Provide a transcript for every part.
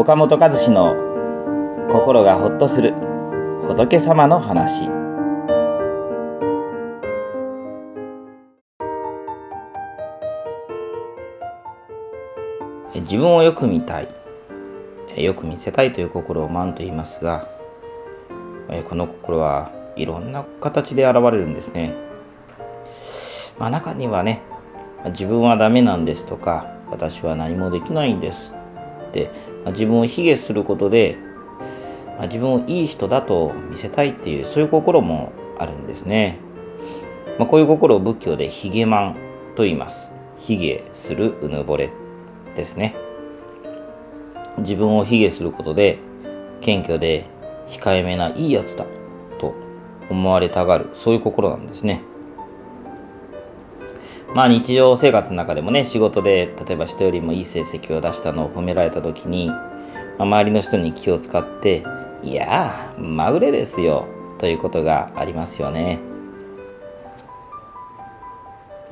岡本和志の心がほっとする仏様の話。自分をよく見たい。よく見せたいという心を満と言いますがこの心はいろんな形で現れるんですね、まあ、中にはね自分はダメなんですとか私は何もできないんです、まあ、自分を卑下することで、まあ、自分をいい人だと見せたいっていうそういう心もあるんですね、まあ、こういう心を仏教でヒゲマンと言います。卑下するうぬぼれですね。自分を卑下することで謙虚で控えめないいやつだと思われたがる。そういう心なんですね。まあ日常生活の中でもね仕事で例えば人よりもいい成績を出したのを褒められた時に、まあ、周りの人に気を使って「いやーまぐれですよ」ということがありますよね。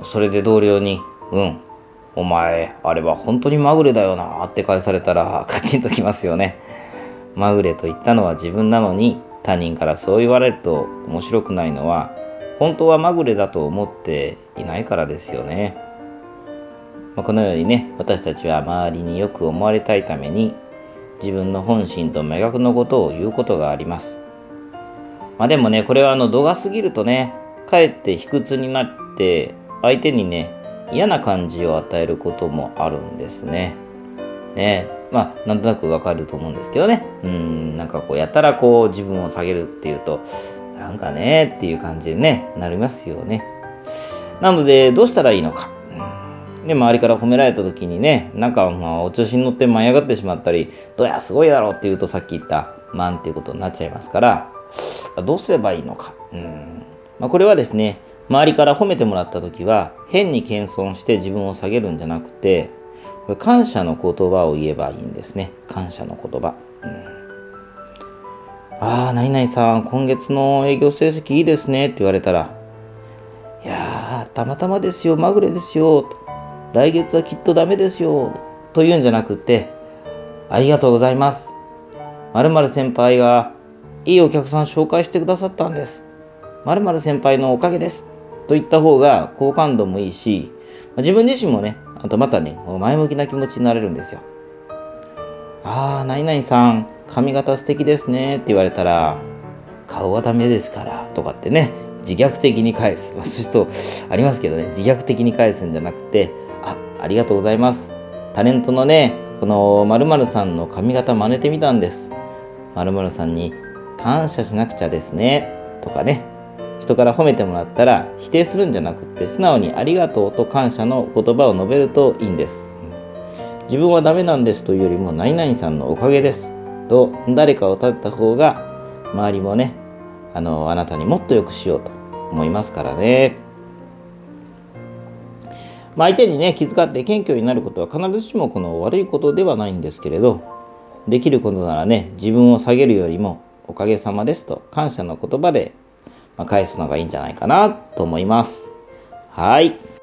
それで同僚に「うんお前あれは本当にまぐれだよな」って返されたらカチンときますよね。まぐれと言ったのは自分なのに他人からそう言われると面白くないのは本当はまぐれだと思っていないからですよね。まあ、このようにね私たちは周りによく思われたいために自分の本心と明確のことを言うことがあります。まあ、でもねこれはあの度が過ぎるとねかえって卑屈になって相手にね嫌な感じを与えることもあるんですね。ねまあなんとなくわかると思うんですけどねうんなんかこうやたらこう自分を下げるっていうとなんかねっていう感じでねなりますよね。なのでどうしたらいいのか。で周りから褒められた時にねなんかまあお調子に乗って舞い上がってしまったりどやすごいだろうって言うとさっき言った「満」っていうことになっちゃいますからどうすればいいのか。うんまあ、これはですね周りから褒めてもらった時は変に謙遜して自分を下げるんじゃなくて感謝の言葉を言えばいいんですね感謝の言葉。うんああ、何々さん、今月の営業成績いいですねって言われたら、いやー、たまたまですよ、まぐれですよ、来月はきっとダメですよ、と言うんじゃなくて、ありがとうございます。〇〇先輩がいいお客さん紹介してくださったんです。〇〇先輩のおかげです。と言った方が好感度もいいし、自分自身もね、あとまたね、前向きな気持ちになれるんですよ。ああ、何々さん、髪型素敵ですねって言われたら、顔はダメですからとかってね、自虐的に返す。まあ、そういう人ありますけどね、自虐的に返すんじゃなくて、あ、ありがとうございます。タレントのね、この〇〇さんの髪型真似てみたんです。〇〇さんに感謝しなくちゃですね。とかね、人から褒めてもらったら否定するんじゃなくって素直にありがとうと感謝の言葉を述べるといいんです。自分はダメなんですというよりも何々さんのおかげですと誰かを立てた方が周りもねあのあなたにもっと良くしようと思いますからね。まあ、相手にね気遣って謙虚になることは必ずしもこの悪いことではないんですけれどできることならね自分を下げるよりもおかげさまですと感謝の言葉で、返すのがいいんじゃないかなと思います。はい。